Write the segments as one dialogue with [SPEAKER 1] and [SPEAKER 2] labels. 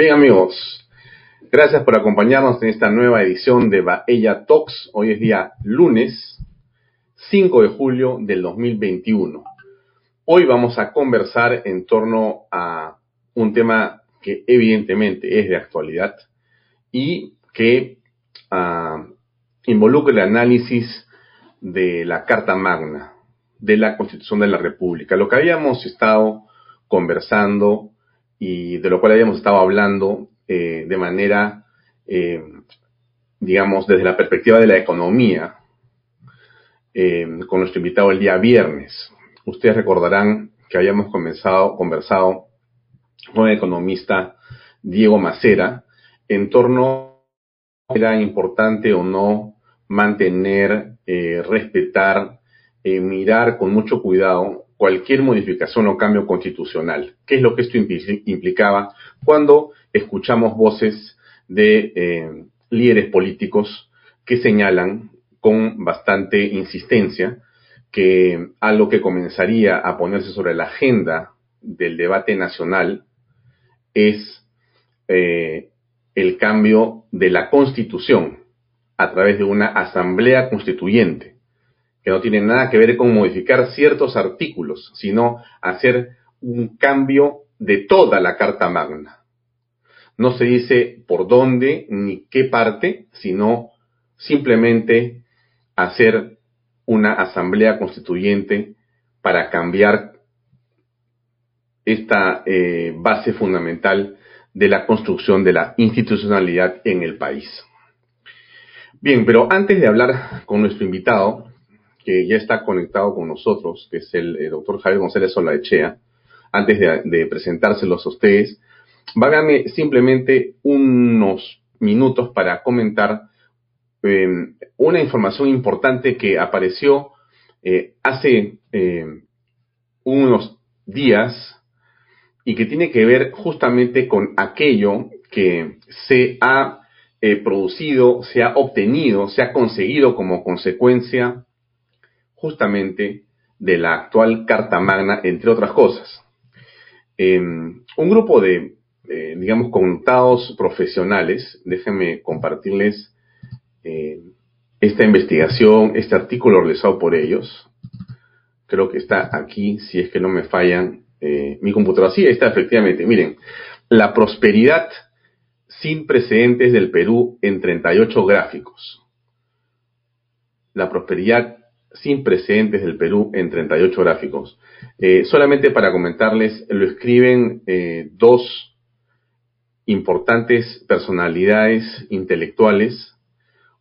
[SPEAKER 1] Bien amigos, gracias por acompañarnos en esta nueva edición de Baella Talks. Hoy es día lunes 5 de julio del 2021. Hoy vamos a conversar en torno a un tema que evidentemente es de actualidad y que uh, involucra el análisis de la Carta Magna, de la Constitución de la República. Lo que habíamos estado conversando y de lo cual habíamos estado hablando eh, de manera, eh, digamos, desde la perspectiva de la economía, eh, con nuestro invitado el día viernes. Ustedes recordarán que habíamos comenzado, conversado con el economista Diego Macera en torno a era importante o no mantener, respetar, mirar con mucho cuidado cualquier modificación o cambio constitucional. ¿Qué es lo que esto implicaba cuando escuchamos voces de eh, líderes políticos que señalan con bastante insistencia que algo que comenzaría a ponerse sobre la agenda del debate nacional es eh, el cambio de la constitución a través de una asamblea constituyente que no tiene nada que ver con modificar ciertos artículos, sino hacer un cambio de toda la Carta Magna. No se dice por dónde ni qué parte, sino simplemente hacer una asamblea constituyente para cambiar esta eh, base fundamental de la construcción de la institucionalidad en el país. Bien, pero antes de hablar con nuestro invitado, que ya está conectado con nosotros, que es el, doctor Javier González Solaechea, antes de, presentárselos a ustedes, vágame simplemente unos minutos para comentar em, una información importante que apareció eh, hace em, unos días y que tiene que ver justamente con aquello que se ha eh, producido, se ha obtenido, se ha conseguido como consecuencia justamente de la actual Carta Magna, entre otras cosas. Em, un grupo de, digamos, contados profesionales, déjenme compartirles eh, esta investigación, este artículo realizado por ellos. Creo que está aquí, si es que no me fallan eh, mi computadora. Sí, está efectivamente. Miren, la prosperidad sin precedentes del Perú en 38 gráficos. La prosperidad sin precedentes del Perú en 38 gráficos. Eh, solamente para comentarles, lo escriben eh, dos importantes personalidades intelectuales.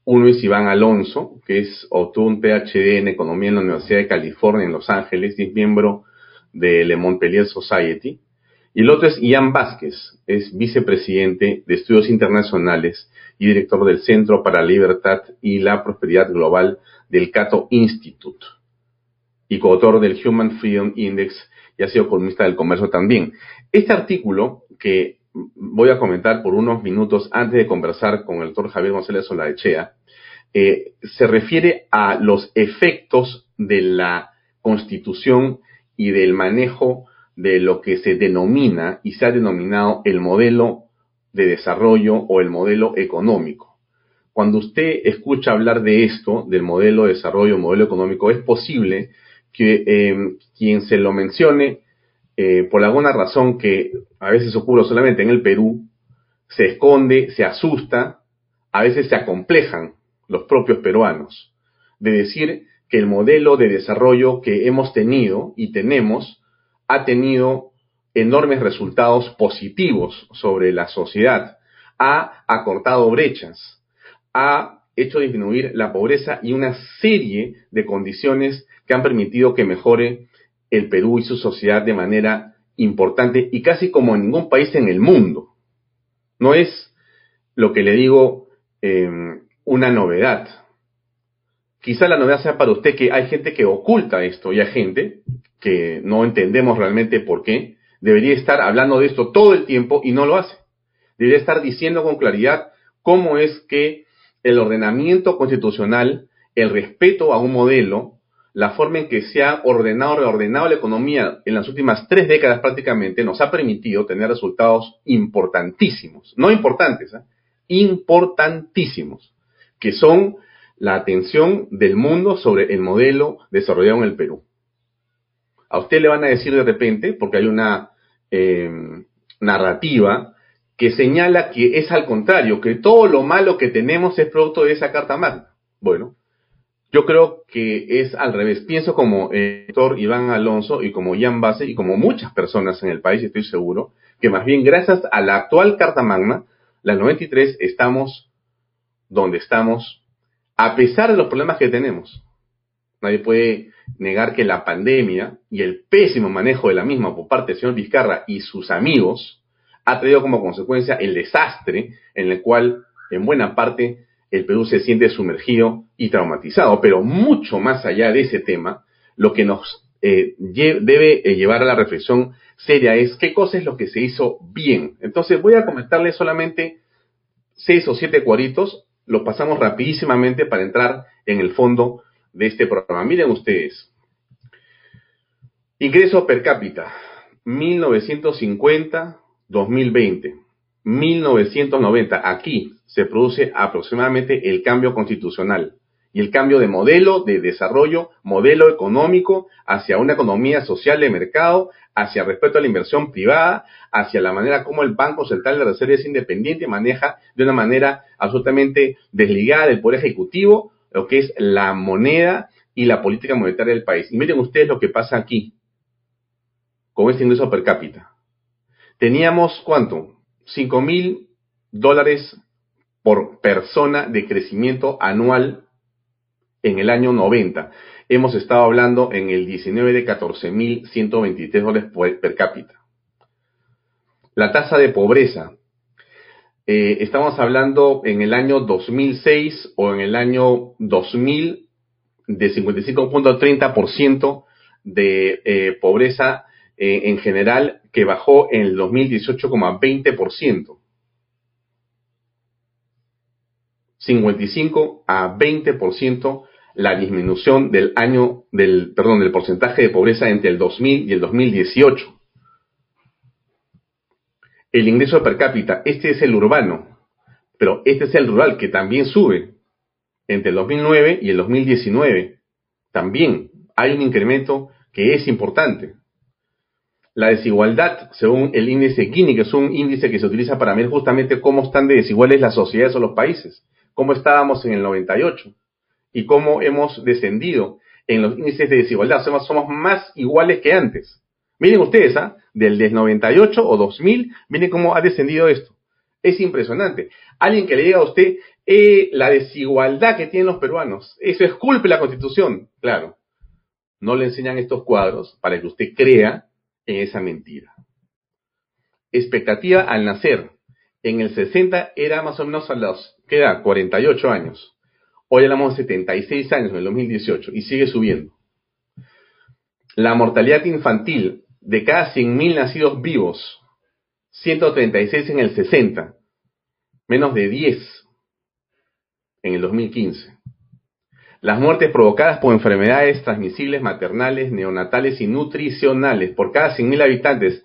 [SPEAKER 1] Uno es Iván Alonso, que es obtuvo un PhD en Economía en la Universidad de California en Los Ángeles y es miembro de Le Montpellier Society. Y el otro es Ian Vázquez, es vicepresidente de Estudios Internacionales y director del Centro para la Libertad y la Prosperidad Global del Cato Institute y coautor del Human Freedom Index y ha sido columnista del comercio también. Este artículo que voy a comentar por unos minutos antes de conversar con el doctor Javier González Solaechea, eh, se refiere a los efectos de la constitución y del manejo de lo que se denomina y se ha denominado el modelo de desarrollo o el modelo económico. Cuando usted escucha hablar de esto, del modelo de desarrollo, modelo económico, es posible que eh, quien se lo mencione, eh, por alguna razón que a veces ocurre solamente en el Perú, se esconde, se asusta, a veces se acomplejan los propios peruanos. De decir que el modelo de desarrollo que hemos tenido y tenemos ha tenido enormes resultados positivos sobre la sociedad, ha acortado brechas, ha hecho disminuir la pobreza y una serie de condiciones que han permitido que mejore el Perú y su sociedad de manera importante y casi como en ningún país en el mundo. No es lo que le digo em, una novedad. Quizá la novedad sea para usted que hay gente que oculta esto y hay gente que no entendemos realmente por qué. Debería estar hablando de esto todo el tiempo y no lo hace. Debería estar diciendo con claridad cómo es que el ordenamiento constitucional, el respeto a un modelo, la forma en que se ha ordenado, reordenado la economía en las últimas tres décadas prácticamente, nos ha permitido tener resultados importantísimos, no importantes, ¿eh? importantísimos, que son la atención del mundo sobre el modelo desarrollado en el Perú. A usted le van a decir de repente, porque hay una eh, narrativa que señala que es al contrario, que todo lo malo que tenemos es producto de esa Carta Magna. Bueno, yo creo que es al revés. Pienso como el doctor Iván Alonso y como Jan Base y como muchas personas en el país, estoy seguro, que más bien gracias a la actual Carta Magna, la 93, estamos donde estamos, a pesar de los problemas que tenemos. Nadie puede negar que la pandemia y el pésimo manejo de la misma por parte del señor Vizcarra y sus amigos ha traído como consecuencia el desastre en el cual, en buena parte, el Perú se siente sumergido y traumatizado. Pero mucho más allá de ese tema, lo que nos eh, debe eh, llevar a la reflexión seria es qué cosa es lo que se hizo bien. Entonces voy a comentarles solamente seis o siete cuadritos, los pasamos rapidísimamente para entrar en el fondo de este programa. Miren ustedes. Ingreso per cápita, 1950-2020. 1990, aquí se produce aproximadamente el cambio constitucional y el cambio de modelo de desarrollo, modelo económico hacia una economía social de mercado, hacia respeto a la inversión privada, hacia la manera como el Banco Central de Reserva es independiente maneja de una manera absolutamente desligada del Poder Ejecutivo lo que es la moneda y la política monetaria del país. Y miren ustedes lo que pasa aquí con este ingreso per cápita. Teníamos, ¿cuánto? 5 mil dólares por persona de crecimiento anual en el año 90. Hemos estado hablando en el 19 de 14.123 dólares per cápita. La tasa de pobreza. Eh, estamos hablando en el año 2006 o en el año 2000 de 55.30% de eh, pobreza eh, en general que bajó en el 2018 como 20%. 55 a 20% la disminución del año del perdón del porcentaje de pobreza entre el 2000 y el 2018. El ingreso per cápita, este es el urbano, pero este es el rural que también sube entre el 2009 y el 2019. También hay un incremento que es importante. La desigualdad, según el índice Gini, que es un índice que se utiliza para medir justamente cómo están de desiguales las sociedades o los países, cómo estábamos en el 98 y cómo hemos descendido en los índices de desigualdad. Somos, más iguales que antes. Miren ustedes, ¿ah? del 98 o 2000, miren cómo ha descendido esto. Es impresionante. Alguien que le diga a usted eh, la desigualdad que tienen los peruanos, eso es culpa de la constitución. Claro, no le enseñan estos cuadros para que usted crea en esa mentira. Expectativa al nacer. En el 60 era más o menos a los, ¿qué edad? 48 años. Hoy hablamos de 76 años en el 2018 y sigue subiendo. La mortalidad infantil de cada 100.000 nacidos vivos, 136 en el 60, menos de 10 en el 2015. Las muertes provocadas por enfermedades transmisibles maternales, neonatales y nutricionales por cada 100.000 habitantes,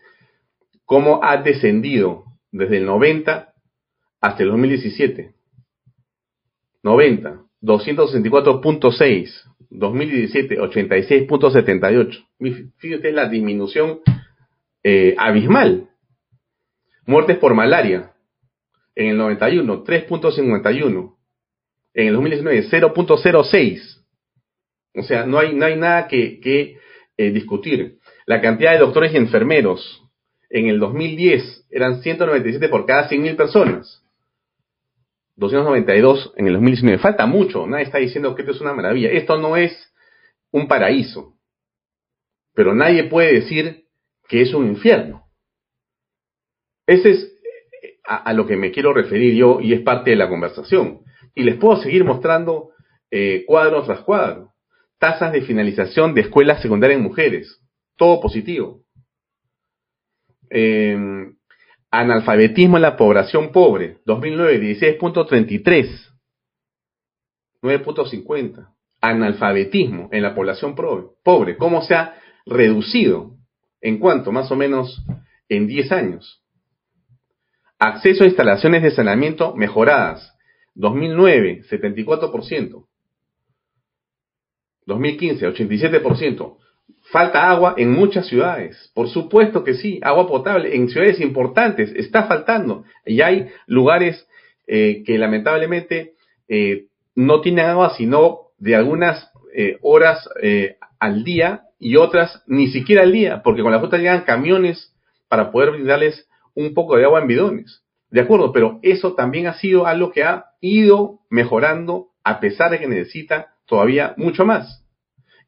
[SPEAKER 1] ¿cómo ha descendido desde el 90 hasta el 2017? 90, 264.6, 2017, 86.78. Fíjate la disminución eh, abismal. Muertes por malaria, en el 91, 3.51 en el 2019 0.06. O sea, no hay, no hay nada que, eh, discutir. La cantidad de doctores y enfermeros en el 2010 eran 197 por cada 100.000 personas. 292 en el 2019. Falta mucho. Nadie está diciendo que esto es una maravilla. Esto no es un paraíso. Pero nadie puede decir que es un infierno. Ese es eh, a lo que me quiero referir yo y es parte de la conversación. Y les puedo seguir mostrando eh, cuadro tras cuadro. Tasas de finalización de escuelas secundarias en mujeres. Todo positivo. Em, analfabetismo en la población pobre. 2009, 16.33. 9.50. analfabetismo en la población pobre, cómo se ha reducido en cuanto, más o menos en 10 años. Acceso a instalaciones de saneamiento mejoradas. 2009, 74%. 2015, 87%. Falta agua en muchas ciudades. Por supuesto que sí, agua potable en ciudades importantes está faltando. Y hay lugares eh, que lamentablemente eh, no tienen agua sino de algunas eh, horas al día y otras ni siquiera al día, porque con la fruta llegan camiones para poder brindarles un poco de agua en bidones. De acuerdo, pero eso también ha sido algo que ha ido mejorando a pesar de que necesita todavía mucho más.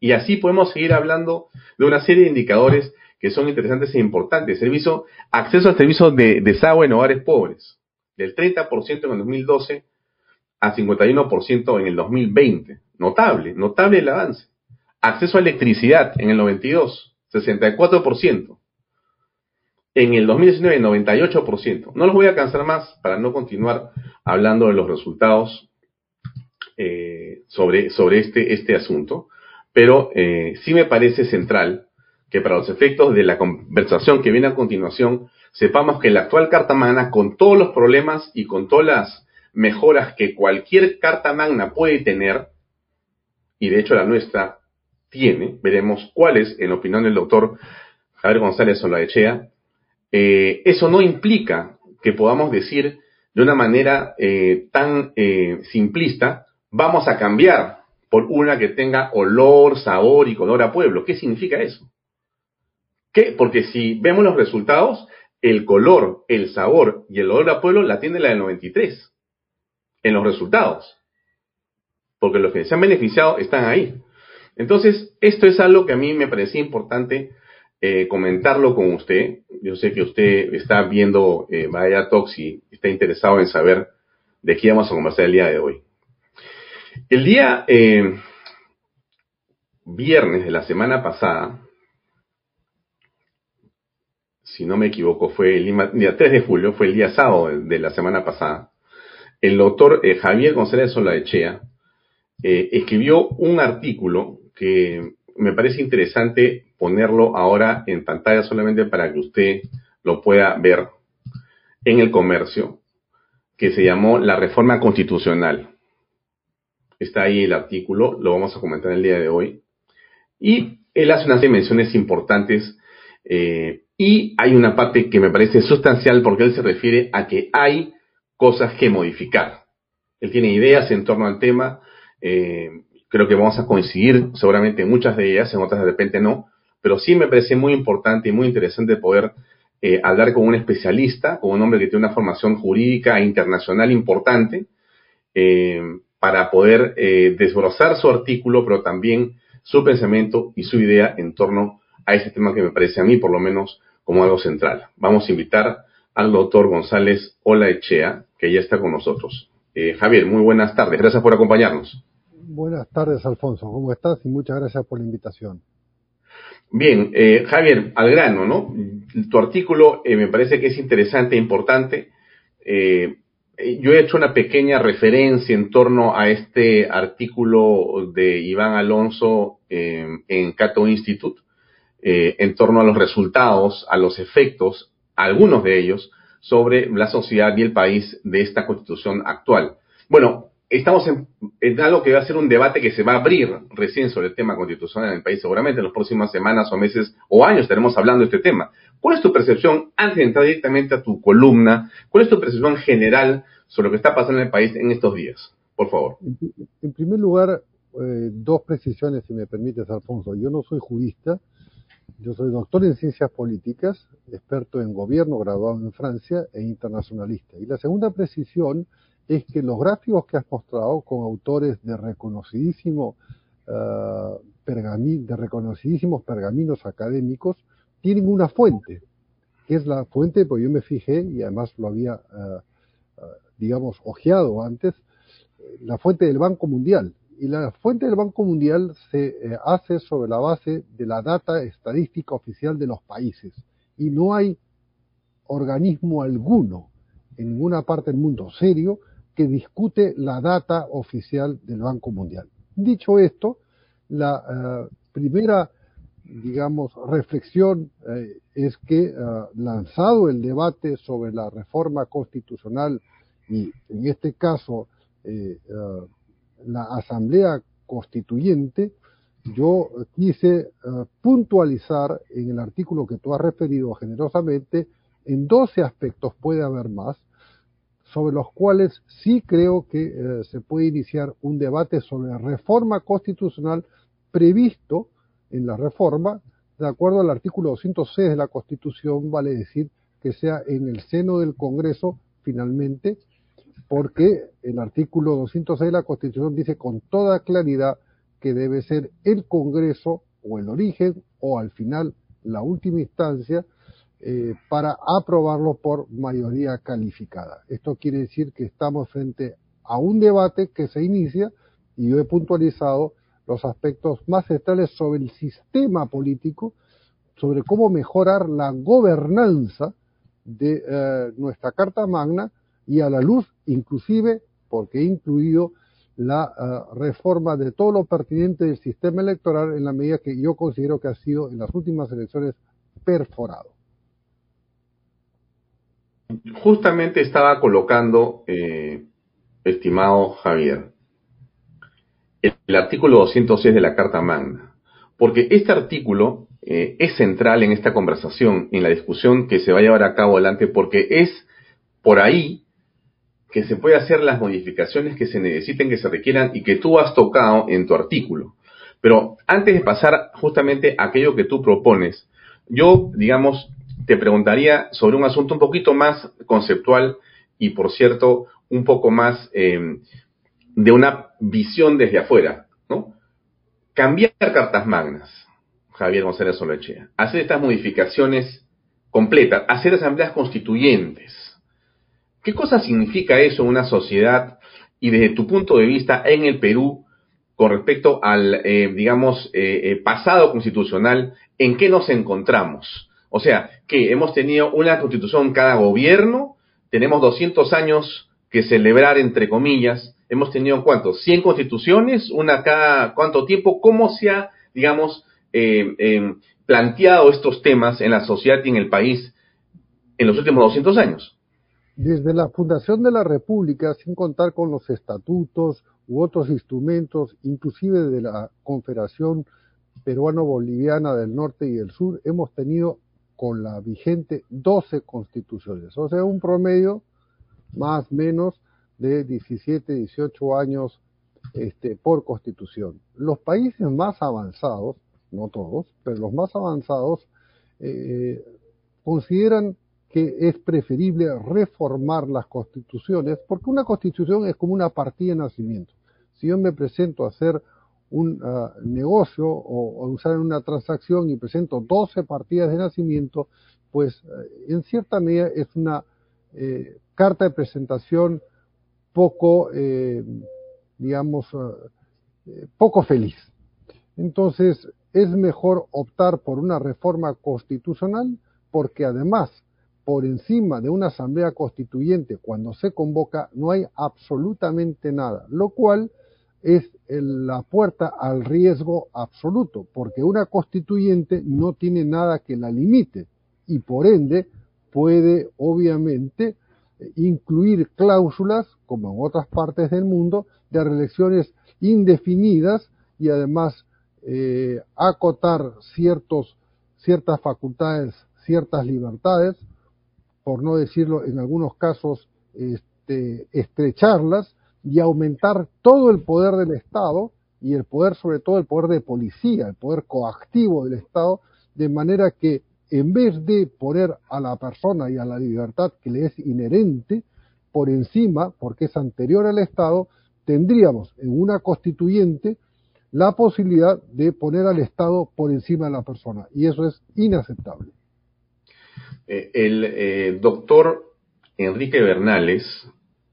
[SPEAKER 1] Y así podemos seguir hablando de una serie de indicadores que son interesantes e importantes. Servicio, acceso al servicio de desagüe en hogares pobres, del 30% en el 2012 a 51% en el 2020. Notable, notable el avance. Acceso a electricidad en el 92, 64%. En el 2019, 98%. No los voy a cansar más para no continuar hablando de los resultados eh, sobre, sobre este, este asunto, pero eh, sí me parece central que para los efectos de la conversación que viene a continuación, sepamos que la actual Carta Magna, con todos los problemas y con todas las mejoras que cualquier Carta Magna puede tener, y de hecho la nuestra tiene, veremos cuáles, en opinión del doctor Javier González Solaechea, eh, eso no implica que podamos decir de una manera eh, tan eh, simplista, vamos a cambiar por una que tenga olor, sabor y color a pueblo. ¿Qué significa eso? ¿Qué? Porque si vemos los resultados, el color, el sabor y el olor a pueblo la tiene la del 93 en los resultados. Porque los que se han beneficiado están ahí. Entonces, esto es algo que a mí me parecía importante eh, comentarlo con usted. Yo sé que usted está viendo eh, Vaya Talks y está interesado en saber de qué vamos a conversar el día de hoy. El día eh, viernes de la semana pasada, si no me equivoco, fue el día 3 de julio, fue el día sábado de, la semana pasada, el doctor eh, Javier González Solaechea eh, escribió un artículo que me parece interesante ponerlo ahora en pantalla solamente para que usted lo pueda ver en el comercio, que se llamó La Reforma Constitucional. Está ahí el artículo, lo vamos a comentar el día de hoy. Y él hace unas dimensiones importantes eh, y hay una parte que me parece sustancial porque él se refiere a que hay cosas que modificar. Él tiene ideas en torno al tema, eh, creo que vamos a coincidir seguramente en muchas de ellas, en otras de repente no, pero sí me parece muy importante y muy interesante poder eh, hablar con un especialista, con un hombre que tiene una formación jurídica internacional importante, para poder eh, desbrozar su artículo, pero también su pensamiento y su idea en torno a ese tema que me parece a mí, por lo menos, como algo central. Vamos a invitar al doctor González Olaechea, que ya está con nosotros. Javier, muy buenas tardes. Gracias por acompañarnos.
[SPEAKER 2] Buenas tardes, Alfonso. ¿Cómo estás? Y muchas gracias por la invitación.
[SPEAKER 1] Bien, eh, Javier, al grano, ¿no? Tu artículo eh, me parece que es interesante e importante. Eh, yo he hecho una pequeña referencia en torno a este artículo de Iván Alonso en Cato Institute, en torno a los resultados, a los efectos, algunos de ellos, sobre la sociedad y el país de esta constitución actual. Bueno, estamos en, algo que va a ser un debate que se va a abrir recién sobre el tema constitucional en el país. Seguramente en las próximas semanas o meses o años estaremos hablando de este tema. ¿Cuál es tu percepción, antes de entrar directamente a tu columna, cuál es tu percepción general sobre lo que está pasando en el país en estos días? Por favor.
[SPEAKER 2] En primer lugar, eh, dos precisiones, si me permites, Alfonso. Yo no soy jurista, yo soy doctor en ciencias políticas, experto en gobierno, graduado en Francia e internacionalista. Y la segunda precisión es que los gráficos que has mostrado con autores de reconocidísimo uh, de reconocidísimos pergaminos académicos tienen una fuente, que es la fuente, pues yo me fijé y además lo había, uh, digamos, ojeado antes, la fuente del Banco Mundial. Y la fuente del Banco Mundial se eh, hace sobre la base de la data estadística oficial de los países. Y no hay organismo alguno en ninguna parte del mundo serio que discute la data oficial del Banco Mundial. Dicho esto, la primera, digamos, reflexión es que lanzado el debate sobre la reforma constitucional y en este caso la Asamblea Constituyente, yo quise puntualizar en el artículo que tú has referido generosamente en 12 aspectos, puede haber más, sobre los cuales sí creo que uh, se puede iniciar un debate sobre reforma constitucional previsto en la reforma, de acuerdo al artículo 206 de la Constitución, vale decir que sea en el seno del Congreso finalmente, porque el artículo 206 de la Constitución dice con toda claridad que debe ser el Congreso o el origen o al final la última instancia eh, para aprobarlo por mayoría calificada. Esto quiere decir que estamos frente a un debate que se inicia y yo he puntualizado los aspectos más centrales sobre el sistema político, sobre cómo mejorar la gobernanza de eh, nuestra Carta Magna y a la luz inclusive, porque he incluido la uh, reforma de todo lo pertinente del sistema electoral en la medida que yo considero que ha sido en las últimas elecciones perforado.
[SPEAKER 1] Justamente estaba colocando, eh, estimado Javier, el, artículo 206 de la Carta Magna, porque este artículo eh, es central en esta conversación, en la discusión que se va a llevar a cabo adelante, porque es por ahí que se puede hacer las modificaciones que se necesiten, que se requieran y que tú has tocado en tu artículo. Pero antes de pasar justamente a aquello que tú propones, yo, digamos, te preguntaría sobre un asunto un poquito más conceptual y, por cierto, un poco más eh, de una visión desde afuera, ¿no? Cambiar cartas magnas, Javier González Solechea, hacer estas modificaciones completas, hacer asambleas constituyentes, ¿Qué cosa significa eso en una sociedad y desde tu punto de vista en el Perú con respecto al, eh, digamos, eh, eh, pasado constitucional, en qué nos encontramos? O sea, que hemos tenido una constitución cada gobierno, tenemos 200 años que celebrar, entre comillas, hemos tenido cuántos, 100 constituciones, una cada cuánto tiempo, ¿cómo se ha, digamos, planteado estos temas en la sociedad y en el país en los últimos 200 años?
[SPEAKER 2] Desde la fundación de la República, sin contar con los estatutos u otros instrumentos, inclusive de la Confederación Peruano-Boliviana del Norte y del Sur, hemos tenido con la vigente 12 constituciones, o sea, un promedio más o menos de 17, 18 años este, por constitución. Los países más avanzados, no todos, pero los más avanzados, eh, consideran que es preferible reformar las constituciones, porque una constitución es como una partida de nacimiento. Si yo me presento a hacer un uh, negocio o, a usar una transacción y presento 12 partidas de nacimiento, pues uh, en cierta medida es una eh, carta de presentación poco, eh, digamos, uh, poco feliz. Entonces, es mejor optar por una reforma constitucional porque además por encima de una asamblea constituyente cuando se convoca no hay absolutamente nada, lo cual es la puerta al riesgo absoluto, porque una constituyente no tiene nada que la limite y por ende puede obviamente incluir cláusulas, como en otras partes del mundo, de reelecciones indefinidas y además eh, acotar ciertos, ciertas facultades, ciertas libertades, por no decirlo en algunos casos, este, estrecharlas y aumentar todo el poder del Estado y el poder, sobre todo el poder de policía, el poder coactivo del Estado, de manera que en vez de poner a la persona y a la libertad que le es inherente por encima, porque es anterior al Estado, tendríamos en una constituyente la posibilidad de poner al Estado por encima de la persona. Y eso es inaceptable.
[SPEAKER 1] Eh, el eh, doctor Enrique Bernales,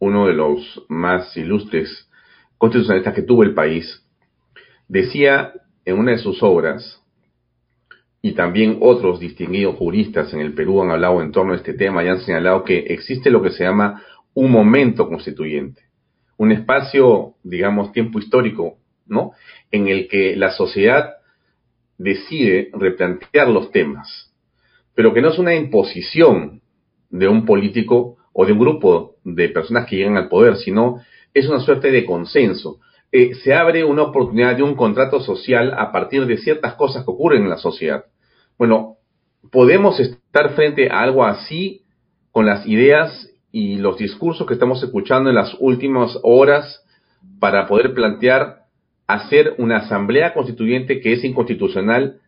[SPEAKER 1] uno de los más ilustres constitucionalistas que tuvo el país, decía en una de sus obras, y también otros distinguidos juristas en el Perú han hablado en torno a este tema y han señalado que existe lo que se llama un momento constituyente, un espacio, digamos, tiempo histórico ¿no? En el que la sociedad decide replantear los temas, pero que no es una imposición de un político o de un grupo de personas que llegan al poder, sino es una suerte de consenso. Eh, se abre una oportunidad de un contrato social a partir de ciertas cosas que ocurren en la sociedad. Bueno, podemos estar frente a algo así con las ideas y los discursos que estamos escuchando en las últimas horas para poder plantear hacer una asamblea constituyente que es inconstitucional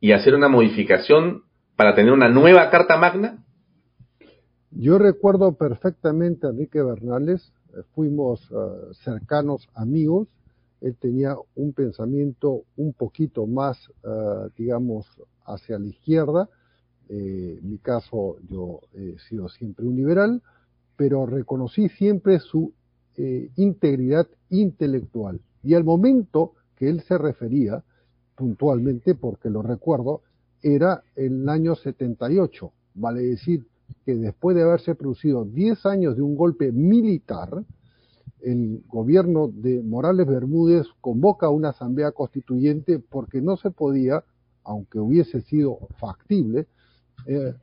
[SPEAKER 1] y hacer una modificación para tener una nueva Carta Magna?
[SPEAKER 2] Yo recuerdo perfectamente a Enrique Bernales, eh, fuimos eh, cercanos amigos, él tenía un pensamiento un poquito más, eh, digamos, hacia la izquierda, en mi caso yo he sido siempre un liberal, pero reconocí siempre su eh, integridad intelectual. Y al momento que él se refería, puntualmente, porque lo recuerdo, era el año 78, vale decir que después de haberse producido 10 años de un golpe militar, el gobierno de Morales Bermúdez convoca una asamblea constituyente porque no se podía, aunque hubiese sido factible, eh, eh,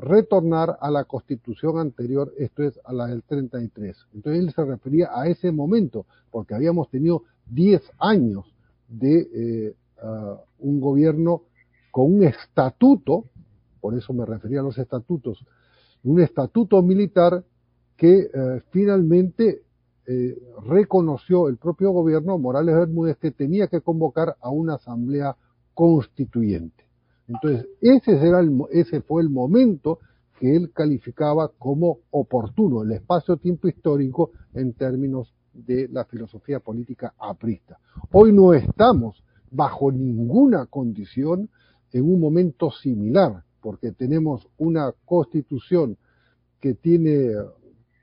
[SPEAKER 2] retornar a la constitución anterior, esto es a la del 33. Entonces él se refería a ese momento, porque habíamos tenido 10 años de eh, un gobierno con un estatuto, por eso me refería a los estatutos, un estatuto militar que finalmente reconoció el propio gobierno, Morales Bermúdez, que tenía que convocar a una asamblea constituyente. Entonces, ese, ese fue el momento que él calificaba como oportuno, el espacio-tiempo histórico en términos de la filosofía política aprista. Hoy no estamos bajo ninguna condición en un momento similar, porque tenemos una constitución que tiene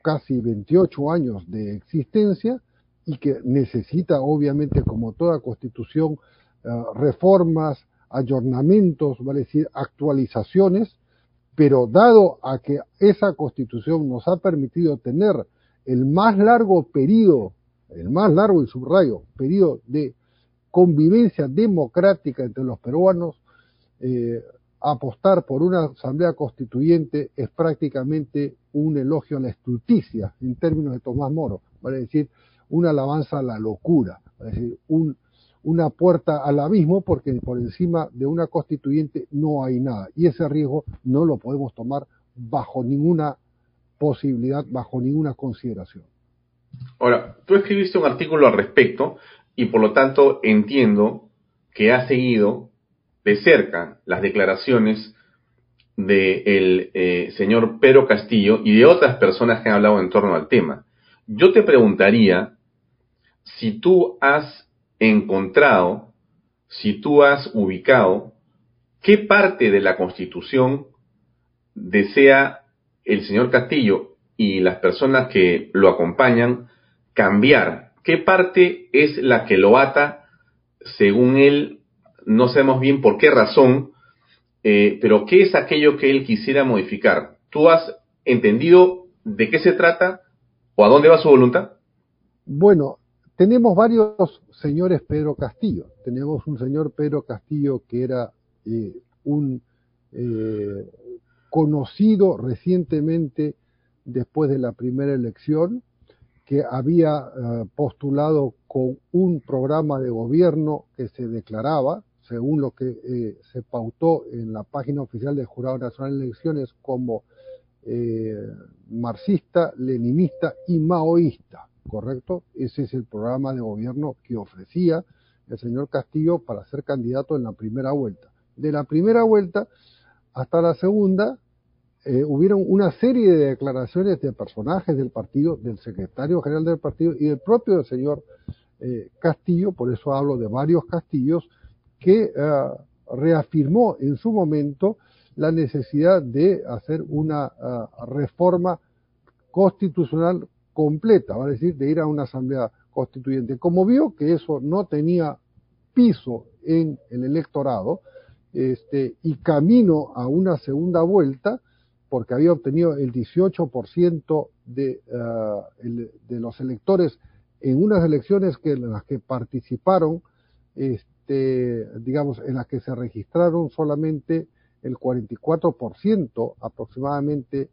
[SPEAKER 2] casi 28 años de existencia y que necesita, obviamente, como toda constitución, eh, reformas, ayornamientos, vale decir, actualizaciones, pero dado a que esa constitución nos ha permitido tener el más largo periodo, el más largo y subrayo, periodo de convivencia democrática entre los peruanos, eh, apostar por una asamblea constituyente es prácticamente un elogio a la estulticia en términos de Tomás Moro, vale decir, una alabanza a la locura, es decir, un una puerta al abismo porque por encima de una constituyente no hay nada. Y ese riesgo no lo podemos tomar bajo ninguna posibilidad, bajo ninguna consideración.
[SPEAKER 1] Ahora, tú escribiste un artículo al respecto y por lo tanto entiendo que has seguido de cerca las declaraciones del eh, señor Pedro Castillo y de otras personas que han hablado en torno al tema. Yo te preguntaría si tú has encontrado, si tú has ubicado, qué parte de la Constitución desea el señor Castillo y las personas que lo acompañan cambiar, qué parte es la que lo ata, según él, no sabemos bien por qué razón, eh, pero qué es aquello que él quisiera modificar. ¿Tú has entendido de qué se trata o a dónde va su voluntad?
[SPEAKER 2] Bueno, tenemos varios señores Pedro Castillo. Tenemos un señor Pedro Castillo que era eh, un eh, conocido recientemente después de la primera elección, que había eh, postulado con un programa de gobierno que se declaraba, según lo que se pautó en la página oficial del Jurado Nacional de Elecciones, como marxista, leninista y maoísta ¿correcto? Ese es el programa de gobierno que ofrecía el señor Castillo para ser candidato en la primera vuelta. De la primera vuelta hasta la segunda, eh, hubieron una serie de declaraciones de personajes del partido, del secretario general del partido y del propio señor eh, Castillo, por eso hablo de varios Castillos, que eh, reafirmó en su momento la necesidad de hacer una reforma constitucional completa, va a decir, de ir a una asamblea constituyente. Como vio que eso no tenía piso en el electorado, este, y camino a una segunda vuelta, porque había obtenido el 18% de, uh, de los electores en unas elecciones que en las que participaron, este, digamos, en las que se registraron solamente el 44% aproximadamente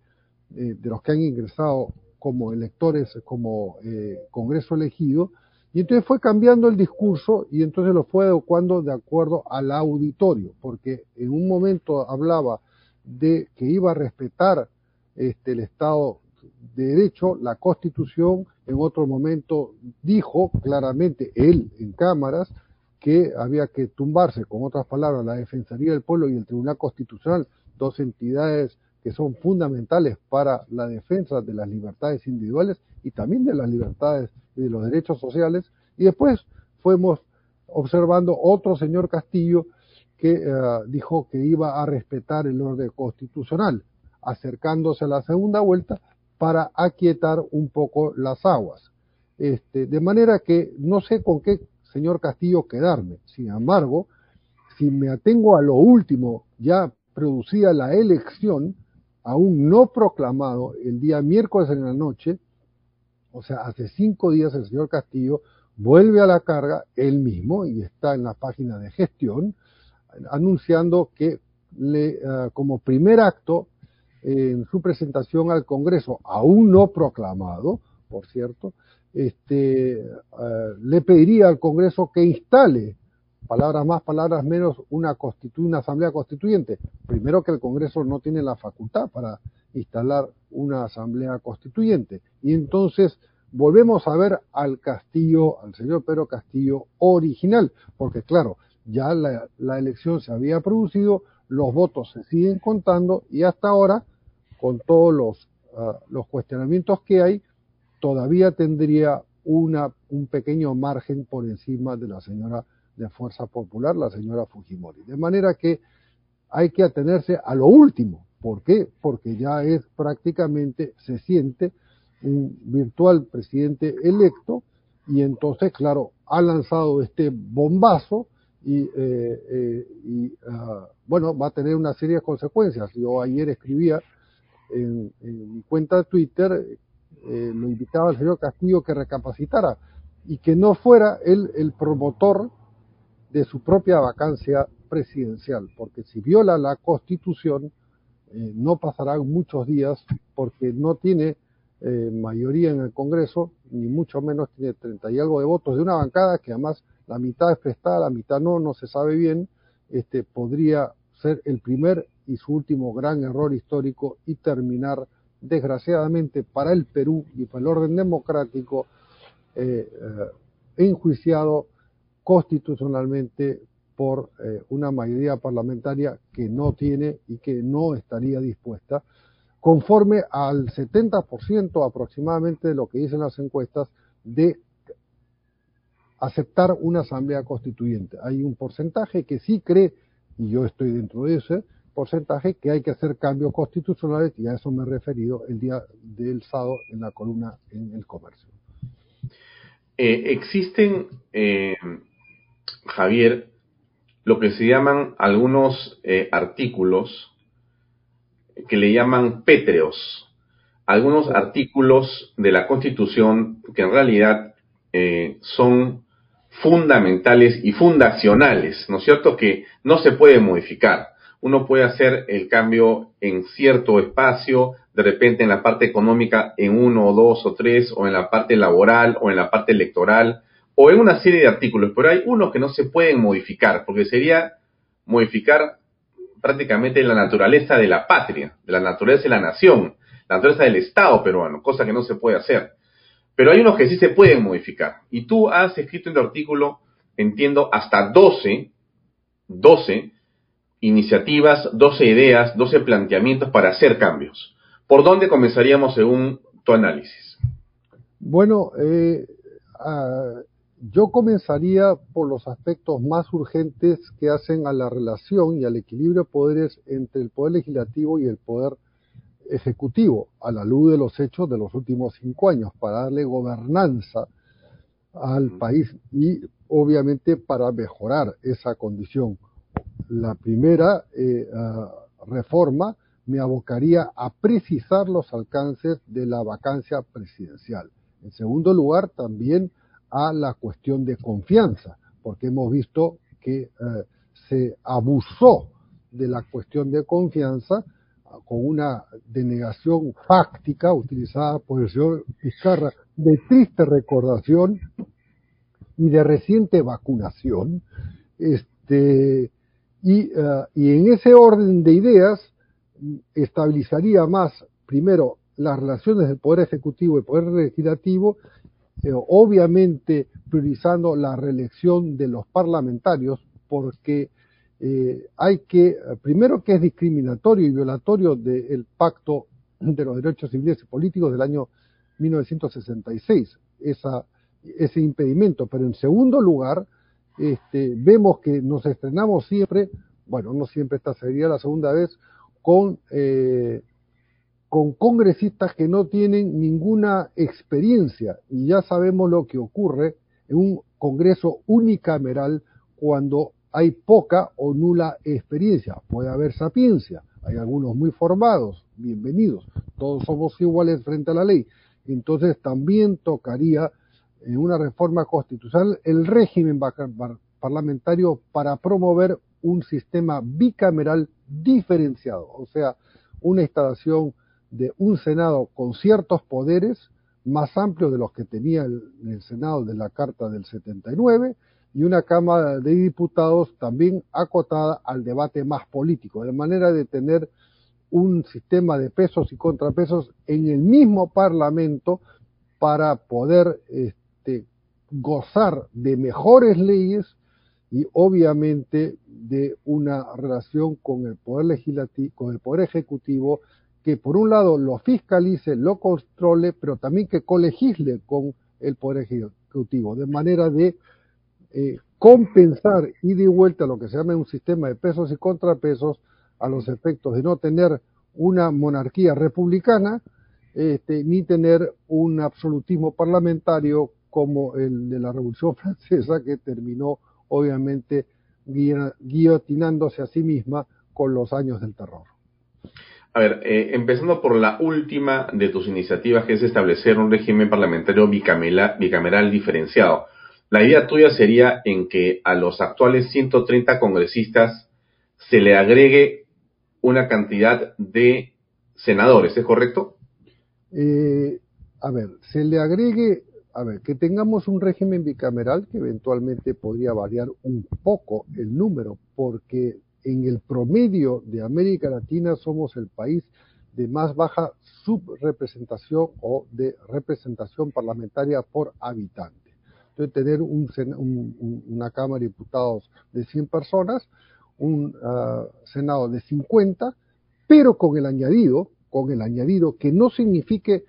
[SPEAKER 2] eh, de los que han ingresado como electores, como eh, Congreso elegido, y entonces fue cambiando el discurso y entonces lo fue adecuando de acuerdo al auditorio, porque en un momento hablaba de que iba a respetar este, el Estado de Derecho, la Constitución, en otro momento dijo claramente él en cámaras que había que tumbarse, con otras palabras, la Defensoría del Pueblo y el Tribunal Constitucional, dos entidades que son fundamentales para la defensa de las libertades individuales y también de las libertades y de los derechos sociales. Y después fuimos observando otro señor Castillo que eh, dijo que iba a respetar el orden constitucional, acercándose a la segunda vuelta para aquietar un poco las aguas. Este, de manera que no sé con qué señor Castillo quedarme. Sin embargo, si me atengo a lo último, ya producía la elección, aún no proclamado, el día miércoles en la noche, o sea, hace cinco días el señor Castillo vuelve a la carga él mismo y está en la página de gestión anunciando que le, eh, como primer acto en su presentación al Congreso, aún no proclamado, por cierto, este, eh, le pediría al Congreso que instale, palabras más, palabras menos, una, una asamblea constituyente. Primero que el Congreso no tiene la facultad para instalar una asamblea constituyente. Y entonces volvemos a ver al Castillo, al señor Pedro Castillo original, porque claro, ya la, elección se había producido, los votos se siguen contando y hasta ahora, con todos los, ah, los cuestionamientos que hay, todavía tendría una, un pequeño margen por encima de la señora de Fuerza Popular, la señora Fujimori. De manera que hay que atenerse a lo último. ¿Por qué? Porque ya es prácticamente, se siente un virtual presidente electo y entonces, claro, ha lanzado este bombazo y, eh, eh, y ah, bueno, va a tener una serie de consecuencias. Yo ayer escribía en, mi cuenta de Twitter, eh, lo invitaba al señor Castillo que recapacitara y que no fuera él el promotor de su propia vacancia presidencial, porque si viola la Constitución, no pasarán muchos días porque no tiene mayoría en el Congreso, ni mucho menos tiene 30 y algo de votos de una bancada que además la mitad es prestada, la mitad no, no se sabe bien, este, podría ser el primer y su último gran error histórico y terminar, desgraciadamente, para el Perú y para el orden democrático, eh, eh, enjuiciado constitucionalmente por eh, una mayoría parlamentaria que no tiene y que no estaría dispuesta, conforme al 70% aproximadamente de lo que dicen las encuestas, de aceptar una asamblea constituyente. Hay un porcentaje que sí cree, y yo estoy dentro de ese porcentaje, que hay que hacer cambios constitucionales, y a eso me he referido el día del sábado en la columna en el comercio.
[SPEAKER 1] Eh, existen, eh, Javier, lo que se llaman algunos eh, artículos que le llaman pétreos, algunos artículos de la Constitución que en realidad son fundamentales y fundacionales, ¿no es cierto?, que no se puede modificar. Uno puede hacer el cambio en cierto espacio, de repente en la parte económica en uno o dos o tres, o en la parte laboral, o en la parte electoral, o en una serie de artículos, pero hay unos que no se pueden modificar, porque sería modificar prácticamente la naturaleza de la patria, de la naturaleza de la nación, la naturaleza del Estado peruano, cosa que no se puede hacer. Pero hay unos que sí se pueden modificar. Y tú has escrito en tu artículo, entiendo, hasta 12, 12 iniciativas, 12 ideas, 12 planteamientos para hacer cambios. ¿Por dónde comenzaríamos según tu análisis?
[SPEAKER 2] Bueno, eh, ah, yo comenzaría por los aspectos más urgentes que hacen a la relación y al equilibrio de poderes entre el poder legislativo y el poder ejecutivo a la luz de los hechos de los últimos cinco años para darle gobernanza al país y obviamente para mejorar esa condición. La primera eh, ah, reforma me abocaría a precisar los alcances de la vacancia presidencial. En segundo lugar, también a la cuestión de confianza, porque hemos visto que se abusó de la cuestión de confianza con una denegación fáctica utilizada por el señor Vizcarra de triste recordación y de reciente vacunación. Este, y, uh, y en ese orden de ideas estabilizaría más, primero, las relaciones del Poder Ejecutivo y Poder Legislativo, eh, obviamente priorizando la reelección de los parlamentarios, porque eh, hay que, primero que es discriminatorio y violatorio del Pacto de los Derechos Civiles y Políticos del año 1966, esa, ese impedimento, pero en segundo lugar, este, vemos que nos estrenamos siempre, bueno, no siempre, esta sería la segunda vez, con, eh, con congresistas que no tienen ninguna experiencia y ya sabemos lo que ocurre en un Congreso unicameral cuando hay poca o nula experiencia. Puede haber sapiencia, hay algunos muy formados, bienvenidos, todos somos iguales frente a la ley. Entonces también tocaría en una reforma constitucional el régimen parlamentario para promover un sistema bicameral diferenciado, o sea, una instalación de un Senado con ciertos poderes más amplios de los que tenía el, Senado de la Carta del 79 y una Cámara de Diputados también acotada al debate más político, de manera de tener un sistema de pesos y contrapesos en el mismo Parlamento para poder este, gozar de mejores leyes y obviamente de una relación con el poder legislativo, con el poder ejecutivo que por un lado lo fiscalice, lo controle, pero también que colegisle con el poder ejecutivo, de manera de eh, compensar y de vuelta lo que se llama un sistema de pesos y contrapesos a los efectos de no tener una monarquía republicana este, ni tener un absolutismo parlamentario como el de la Revolución Francesa que terminó obviamente guillotinándose a sí misma con los años del terror.
[SPEAKER 1] A ver, eh, empezando por la última de tus iniciativas, que es establecer un régimen parlamentario bicameral, bicameral diferenciado. La idea tuya sería en que a los actuales 130 congresistas se le agregue una cantidad de senadores, ¿es correcto?
[SPEAKER 2] Eh, a ver, se le agregue, a ver, que tengamos un régimen bicameral que eventualmente podría variar un poco el número, porque en el promedio de América Latina somos el país de más baja subrepresentación o de representación parlamentaria por habitante. De tener un, una Cámara de Diputados de 100 personas, un uh, Senado de 50, pero con el añadido, con el añadido que no signifique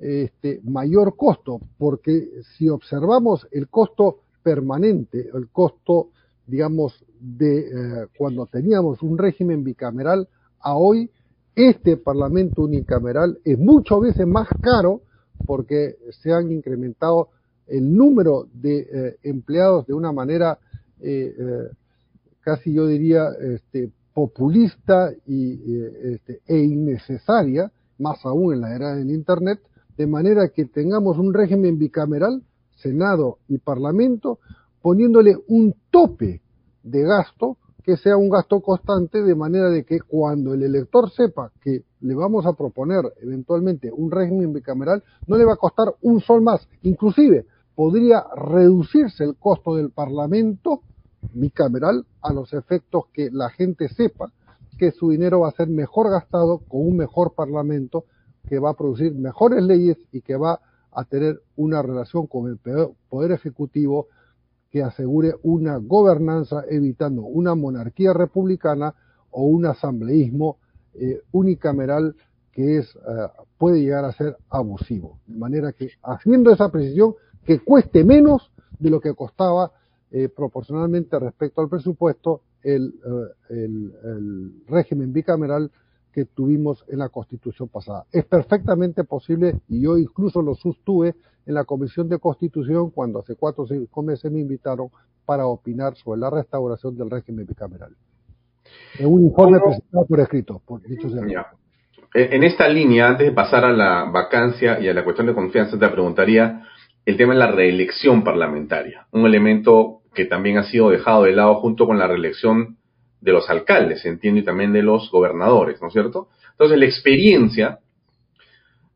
[SPEAKER 2] este, mayor costo, porque si observamos el costo permanente, el costo, digamos, de eh, cuando teníamos un régimen bicameral, a hoy este Parlamento unicameral es muchas veces más caro porque se han incrementado el número de eh, empleados de una manera eh, casi yo diría este, populista y, este, e innecesaria, más aún en la era del Internet, de manera que tengamos un régimen bicameral, Senado y Parlamento, poniéndole un tope de gasto que sea un gasto constante, de manera de que cuando el elector sepa que le vamos a proponer eventualmente un régimen bicameral, no le va a costar un sol más. Inclusive, podría reducirse el costo del Parlamento bicameral a los efectos que la gente sepa que su dinero va a ser mejor gastado con un mejor Parlamento que va a producir mejores leyes y que va a tener una relación con el Poder Ejecutivo que asegure una gobernanza evitando una monarquía republicana o un asambleísmo eh, unicameral que es, eh, puede llegar a ser abusivo. De manera que haciendo esa precisión que cueste menos de lo que costaba eh, proporcionalmente respecto al presupuesto el, régimen bicameral que tuvimos en la constitución pasada. Es perfectamente posible y yo incluso lo sostuve en la comisión de constitución cuando hace cuatro o cinco meses me invitaron para opinar sobre la restauración del régimen bicameral. En un informe presentado por escrito, por dicho sea.
[SPEAKER 1] En esta línea, antes de pasar a la vacancia y a la cuestión de confianza, te preguntaría el tema de la reelección parlamentaria, un elemento que también ha sido dejado de lado junto con la reelección de los alcaldes, entiendo, y también de los gobernadores, ¿no es cierto? Entonces la experiencia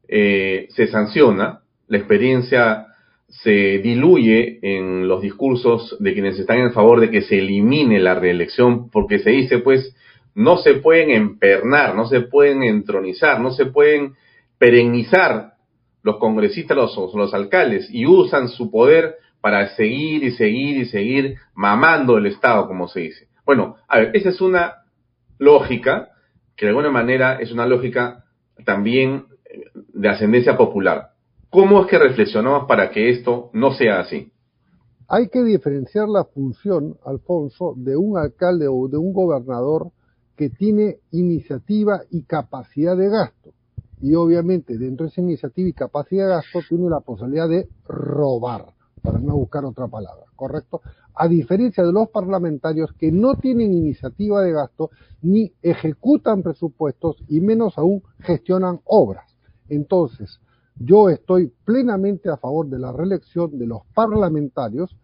[SPEAKER 1] eh, se sanciona, la experiencia se diluye en los discursos de quienes están en favor de que se elimine la reelección, porque se dice, pues, no se pueden empernar, no se pueden entronizar, no se pueden perennizar los congresistas, los, los alcaldes, y usan su poder para seguir y seguir y seguir mamando el Estado, como se dice. Bueno, a ver, esa es una lógica que de alguna manera es una lógica también de ascendencia popular. ¿Cómo es que reflexionamos para que esto no sea así?
[SPEAKER 2] Hay que diferenciar la función, Alfonso, de un alcalde o de un gobernador que tiene iniciativa y capacidad de gasto. Y obviamente dentro de esa iniciativa y capacidad de gasto tiene la posibilidad de robar, para no buscar otra palabra, ¿correcto? A diferencia de los parlamentarios que no tienen iniciativa de gasto ni ejecutan presupuestos y menos aún gestionan obras. Entonces, yo estoy plenamente a favor de la reelección de los parlamentarios,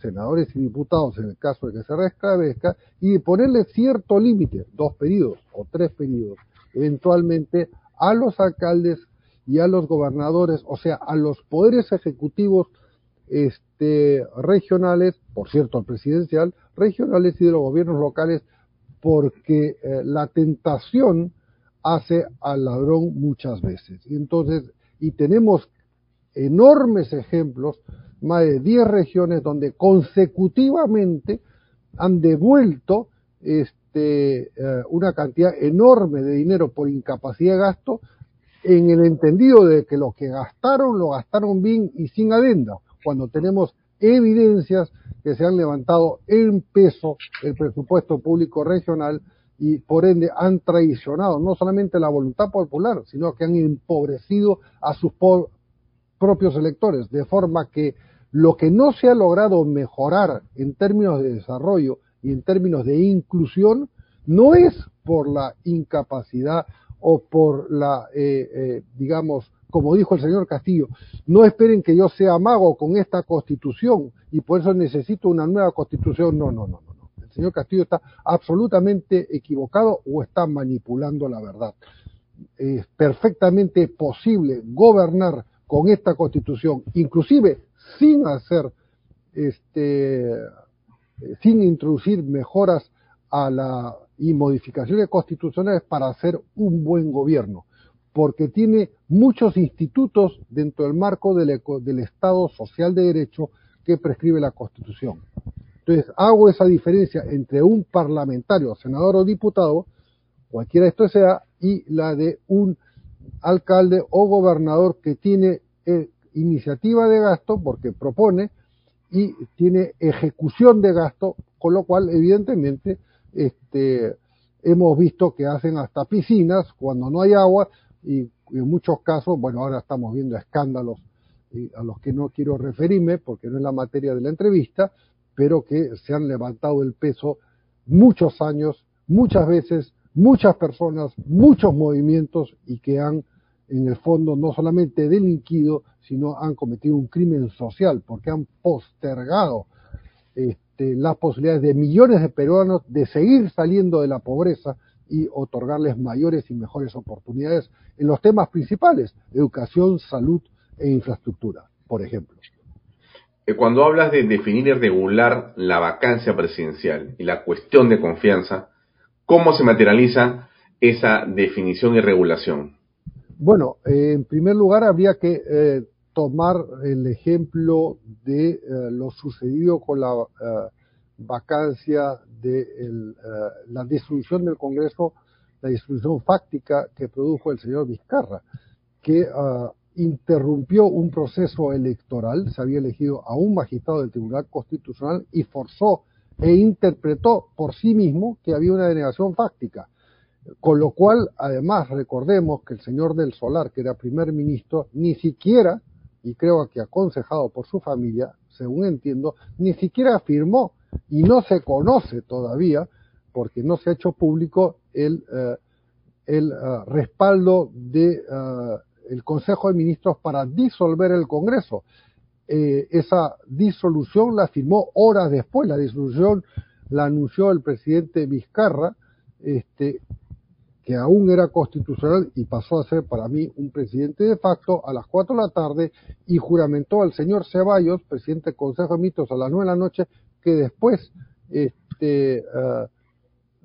[SPEAKER 2] senadores y diputados en el caso de que se restablezca, y de ponerle cierto límite, dos periodos o tres periodos, eventualmente a los alcaldes y a los gobernadores, o sea, a los poderes ejecutivos este, regionales, por cierto, al presidencial, regionales y de los gobiernos locales, porque eh, la tentación hace al ladrón muchas veces. Y entonces, y tenemos enormes ejemplos, más de 10 regiones donde consecutivamente han devuelto este, eh, una cantidad enorme de dinero por incapacidad de gasto en el entendido de que lo que gastaron lo gastaron bien y sin adenda, cuando tenemos evidencias que se han levantado en peso el presupuesto público regional y por ende han traicionado no solamente la voluntad popular, sino que han empobrecido a sus propios electores, de forma que lo que no se ha logrado mejorar en términos de desarrollo y en términos de inclusión no es por la incapacidad o por la, eh, eh, digamos, como dijo el señor Castillo, no esperen que yo sea mago con esta constitución y por eso necesito una nueva constitución. No, no, no, no el señor Castillo está absolutamente equivocado o está manipulando la verdad. Es perfectamente posible gobernar con esta constitución, inclusive sin hacer, este, sin introducir mejoras a la y modificaciones constitucionales para hacer un buen gobierno, porque tiene muchos institutos dentro del marco del, del Estado social de derecho que prescribe la Constitución. Entonces, hago esa diferencia entre un parlamentario, senador o diputado, cualquiera de estos sea, y la de un alcalde o gobernador que tiene eh, iniciativa de gasto porque propone y tiene ejecución de gasto, con lo cual, evidentemente, este, hemos visto que hacen hasta piscinas cuando no hay agua y en muchos casos, bueno, ahora estamos viendo escándalos a los que no quiero referirme porque no es la materia de la entrevista, pero que se han levantado el peso muchos años, muchas veces, muchas personas, muchos movimientos y que han, en el fondo, no solamente delinquido, sino han cometido un crimen social, porque han postergado este, las posibilidades de millones de peruanos de seguir saliendo de la pobreza y otorgarles mayores y mejores oportunidades en los temas principales, educación, salud e infraestructura, por ejemplo
[SPEAKER 1] cuando hablas de definir y regular la vacancia presidencial y la cuestión de confianza, ¿cómo se materializa esa definición y regulación?
[SPEAKER 2] Bueno, eh, en primer lugar habría que eh, tomar el ejemplo de eh, lo sucedido con la vacancia de la destrucción del Congreso, la destrucción fáctica que produjo el señor Vizcarra, que ah, interrumpió un proceso electoral, se había elegido a un magistrado del Tribunal Constitucional y forzó e interpretó por sí mismo que había una denegación fáctica. Con lo cual, además, recordemos que el señor del Solar, que era primer ministro, ni siquiera, y creo que aconsejado por su familia, según entiendo, ni siquiera afirmó y no se conoce todavía, porque no se ha hecho público el, eh, el uh, respaldo de uh, el Consejo de Ministros para disolver el Congreso. eh, esa disolución la firmó horas después. La disolución la anunció el presidente Vizcarra, este, que aún era constitucional y pasó a ser para mí un presidente de facto a las 4 de la tarde y juramentó al señor Ceballos, presidente del Consejo de Ministros, a las 9 de la noche, que después, este, eh,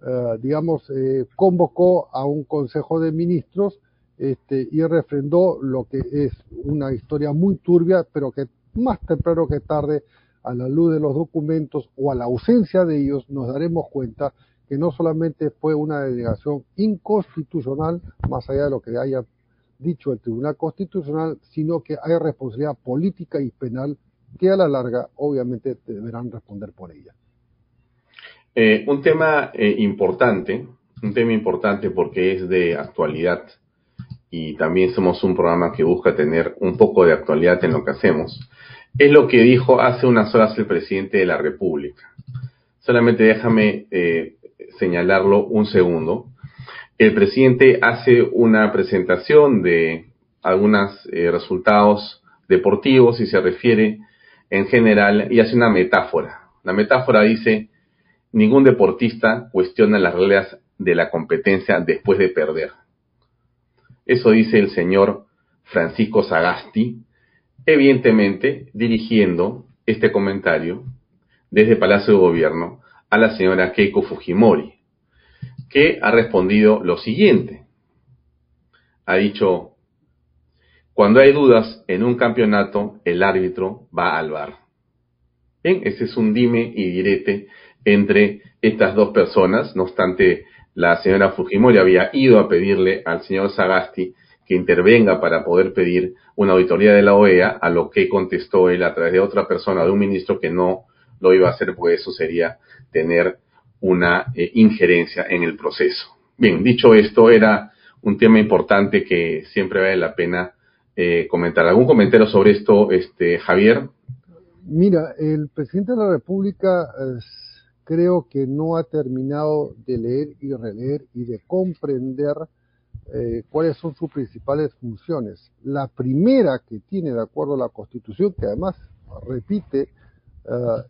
[SPEAKER 2] eh, digamos, eh, convocó a un Consejo de Ministros este, y refrendó lo que es una historia muy turbia, pero que más temprano que tarde, a la luz de los documentos o a la ausencia de ellos, nos daremos cuenta que no solamente fue una delegación inconstitucional, más allá de lo que haya dicho el Tribunal Constitucional, sino que hay responsabilidad política y penal que a la larga obviamente deberán responder por ella.
[SPEAKER 1] Eh, un tema eh, importante, un tema importante porque es de actualidad y también somos un programa que busca tener un poco de actualidad en lo que hacemos, es lo que dijo hace unas horas el presidente de la República. Solamente déjame eh, señalarlo un segundo. El presidente hace una presentación de algunos resultados deportivos y se refiere en general y hace una metáfora. La metáfora dice, ningún deportista cuestiona las reglas de la competencia después de perder. Eso dice el señor Francisco Sagasti, evidentemente dirigiendo este comentario desde Palacio de Gobierno a la señora Keiko Fujimori, que ha respondido lo siguiente. Ha dicho, cuando hay dudas en un campeonato, el árbitro va al bar. Bien, ese es un dime y direte entre estas dos personas. No obstante, la señora Fujimori había ido a pedirle al señor Sagasti que intervenga para poder pedir una auditoría de la OEA, a lo que contestó él a través de otra persona, de un ministro que no lo iba a hacer, pues eso sería tener una eh, injerencia en el proceso. Bien, dicho esto, era un tema importante que siempre vale la pena eh, comentar. ¿Algún comentario sobre esto, este Javier?
[SPEAKER 2] Mira, el presidente de la República creo que no ha terminado de leer y releer y de comprender eh, cuáles son sus principales funciones. La primera que tiene, de acuerdo a la Constitución, que además repite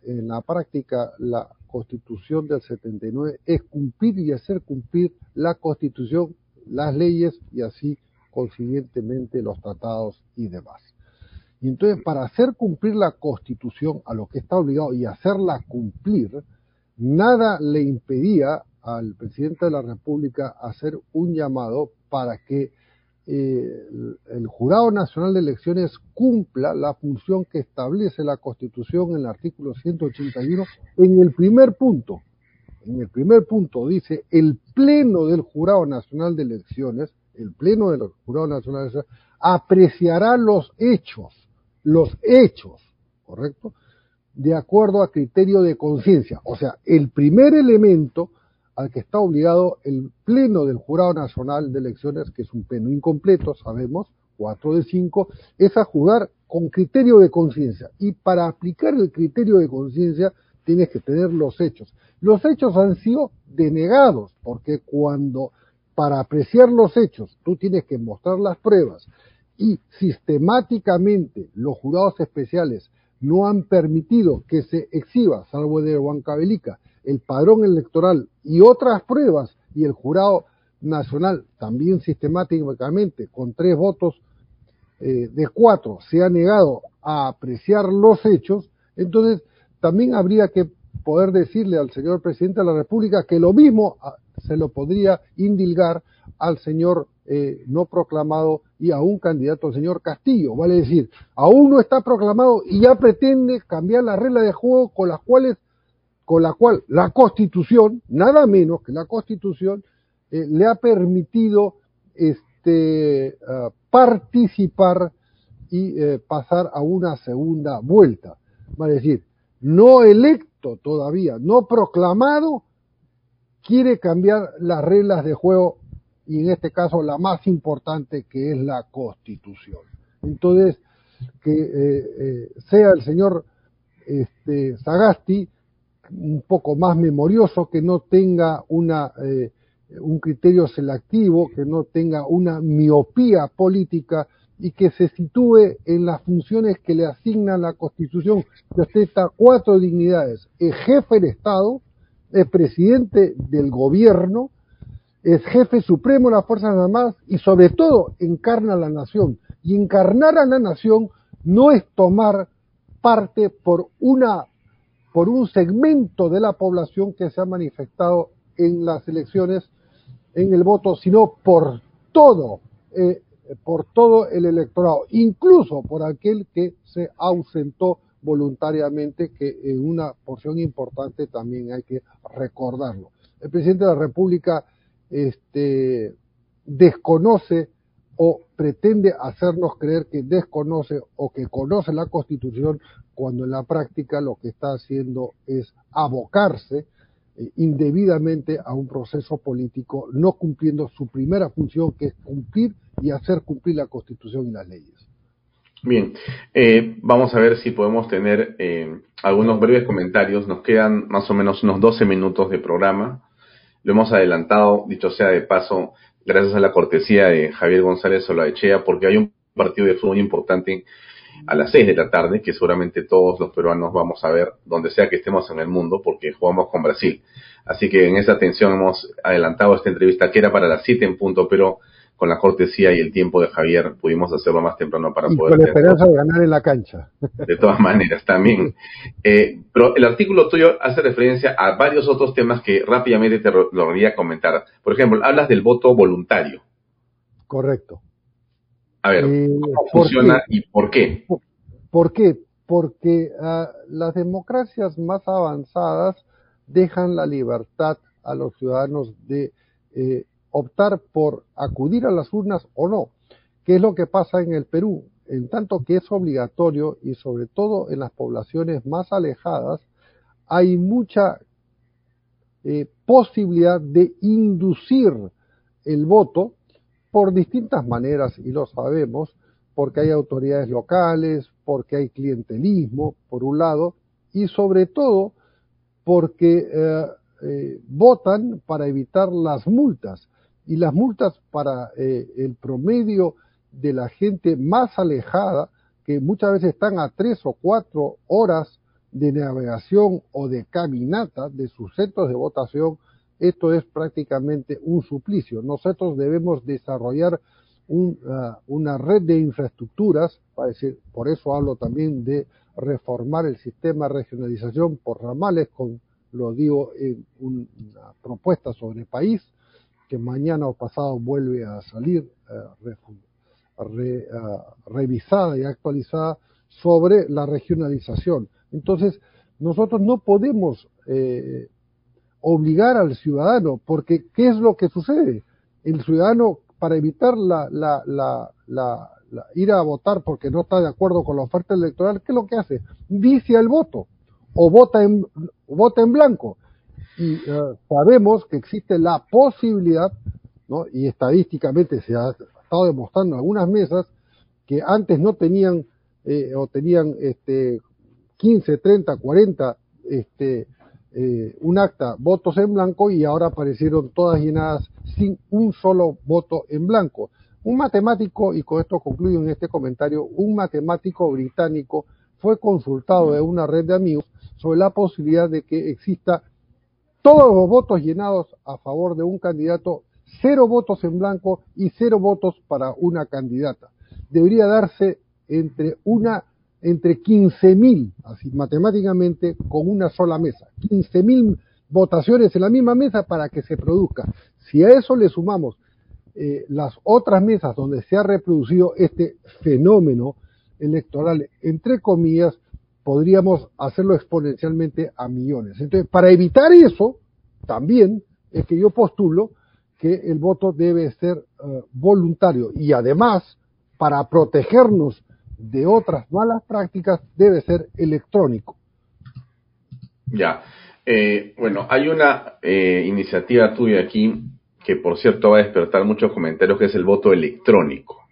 [SPEAKER 2] en la práctica la Constitución del 79 es cumplir y hacer cumplir la Constitución, las leyes y así consiguientemente los tratados y demás. Y entonces, para hacer cumplir la Constitución a lo que está obligado y hacerla cumplir, nada le impedía al presidente de la República hacer un llamado para que eh, el Jurado Nacional de Elecciones cumpla la función que establece la Constitución en el artículo 181 en el primer punto. En el primer punto dice, el Pleno del Jurado Nacional de Elecciones, el Pleno del Jurado Nacional apreciará los hechos, los hechos, ¿correcto? De acuerdo a criterio de conciencia. O sea, el primer elemento al que está obligado el Pleno del Jurado Nacional de Elecciones, que es un pleno incompleto, sabemos, cuatro de cinco, es a jugar con criterio de conciencia. Y para aplicar el criterio de conciencia tienes que tener los hechos. Los hechos han sido denegados, porque cuando para apreciar los hechos tú tienes que mostrar las pruebas. Y sistemáticamente los jurados especiales no han permitido que se exhiba, salvo de Huancavelica, el padrón electoral y otras pruebas, y el jurado nacional también sistemáticamente, con tres votos eh, de cuatro, se ha negado a apreciar los hechos, entonces también habría que poder decirle al señor presidente de la República que lo mismo ah, se lo podría indilgar al señor eh, no proclamado y a un candidato, al señor Castillo. Vale decir, aún no está proclamado y ya pretende cambiar la regla de juego con las cuales con la cual la Constitución, nada menos que la Constitución, eh, le ha permitido este, ah, participar y eh, pasar a una segunda vuelta. Va a decir, no electo todavía, no proclamado, quiere cambiar las reglas de juego y en este caso la más importante que es la Constitución. Entonces, que eh, sea el señor este, Sagasti un poco más memorioso, que no tenga una, eh, un criterio selectivo, que no tenga una miopía política y que se sitúe en las funciones que le asigna la Constitución, que ostenta cuatro dignidades. Es jefe del Estado, es presidente del gobierno, es jefe supremo de las Fuerzas Armadas y sobre todo encarna a la nación. Y encarnar a la nación no es tomar parte por una por un segmento de la población que se ha manifestado en las elecciones en el voto, sino por todo, eh, por todo el electorado, incluso por aquel que se ausentó voluntariamente, que en una porción importante también hay que recordarlo. El presidente de la República este, desconoce o pretende hacernos creer que desconoce o que conoce la Constitución cuando en la práctica lo que está haciendo es abocarse eh, indebidamente a un proceso político, no cumpliendo su primera función, que es cumplir y hacer cumplir la Constitución y las leyes.
[SPEAKER 1] Bien, eh, vamos a ver si podemos tener eh, algunos breves comentarios. Nos quedan más o menos unos 12 minutos de programa. Lo hemos adelantado, dicho sea de paso, gracias a la cortesía de Javier González Solaechea, porque hay un partido de fútbol importante a las 6 de la tarde, que seguramente todos los peruanos vamos a ver donde sea que estemos en el mundo, porque jugamos con Brasil. Así que en esa atención hemos adelantado esta entrevista que era para las 7 en punto, pero con la cortesía y el tiempo de Javier pudimos hacerlo más temprano para
[SPEAKER 2] y
[SPEAKER 1] poder...
[SPEAKER 2] Con la esperanza de ganar en la cancha.
[SPEAKER 1] De todas maneras, también. Eh, pero el artículo tuyo hace referencia a varios otros temas que rápidamente te lo quería comentar. Por ejemplo, hablas del voto voluntario.
[SPEAKER 2] Correcto.
[SPEAKER 1] A ver, eh, ¿cómo funciona y por qué?
[SPEAKER 2] ¿Por, qué? Porque uh, las democracias más avanzadas dejan la libertad a los ciudadanos de eh, optar por acudir a las urnas o no. ¿Qué es lo que pasa en el Perú? En tanto que es obligatorio y sobre todo en las poblaciones más alejadas, hay mucha eh, posibilidad de inducir el voto por distintas maneras, y lo sabemos, porque hay autoridades locales, porque hay clientelismo, por un lado, y sobre todo porque eh, eh, votan para evitar las multas. Y las multas para eh, el promedio de la gente más alejada, que muchas veces están a tres o cuatro horas de navegación o de caminata de sus centros de votación, esto es prácticamente un suplicio. Nosotros debemos desarrollar un, uh, una red de infraestructuras, para decir, por eso hablo también de reformar el sistema de regionalización por ramales, con, lo digo en una propuesta sobre país, que mañana o pasado vuelve a salir re, uh, revisada y actualizada sobre la regionalización. Entonces, nosotros no podemos eh, obligar al ciudadano, porque ¿qué es lo que sucede? El ciudadano, para evitar la, la, la, la, ir a votar porque no está de acuerdo con la oferta electoral, ¿qué es lo que hace? Vicia el voto o vota en, vota en blanco. Y uh, sabemos que existe la posibilidad, ¿no? y estadísticamente se ha estado demostrando en algunas mesas, que antes no tenían eh, o tenían este, 15, 30, 40 este, eh, un acta votos en blanco y ahora aparecieron todas llenadas sin un solo voto en blanco. Un matemático, y con esto concluyo en este comentario, un matemático británico fue consultado en una red de amigos sobre la posibilidad de que exista todos los votos llenados a favor de un candidato, cero votos en blanco y cero votos para una candidata. Debería darse entre una entre 15.000, así matemáticamente, con una sola mesa. 15.000 votaciones en la misma mesa para que se produzca. Si a eso le sumamos eh, las otras mesas donde se ha reproducido este fenómeno electoral, entre comillas, podríamos hacerlo exponencialmente a millones. Entonces, para evitar eso, también es que yo postulo que el voto debe ser uh, voluntario y además, para protegernos de otras malas prácticas debe ser electrónico.
[SPEAKER 1] Ya. Eh, bueno, hay una eh, iniciativa tuya aquí que, por cierto, va a despertar muchos comentarios, que es el voto electrónico.